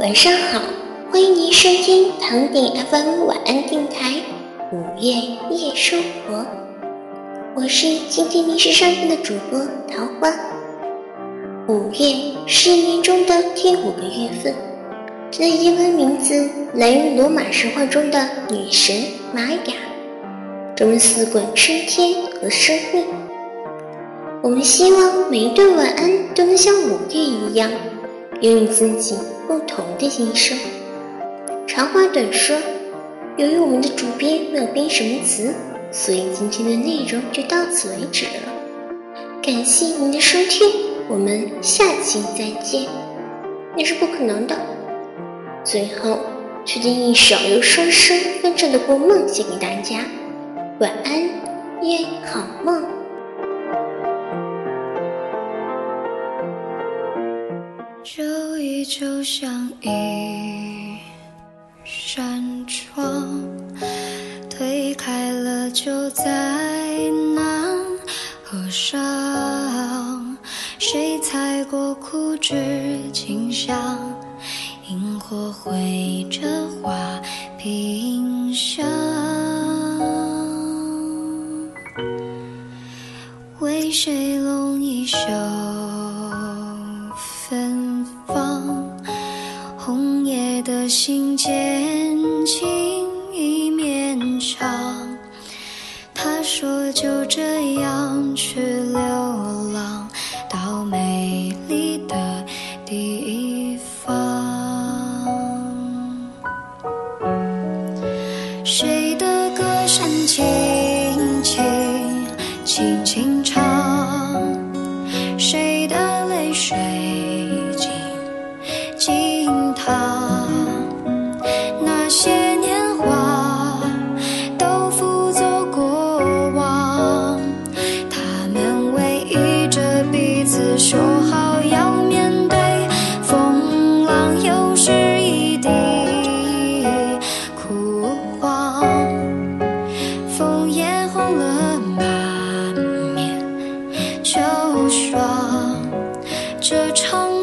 晚上好，欢迎您收听唐鼎 FM 晚安电台午夜夜生活，我是今天临时上线的主播桃花。五月是一年中的第五个月份，它的英文名字来源于罗马神话中的女神玛雅，专门司管春天和生命。我们希望每一段晚安都能像五月一样，拥有自己不同的心声。长话短说，由于我们的主编没有编什么词，所以今天的内容就到此为止了。感谢您的收听，我们下期再见。那是不可能的。最后，推荐一首由双生翻唱的《过梦》献给大家，晚安，愿好梦。你就像一扇窗，推开了就再难合上。谁踩过枯枝清香，萤火绘着花屏香。为谁拢一袖信笺，情意绵长。他说就这样去流浪到美丽的地方。谁的歌声轻轻轻轻唱，谁的泪水这场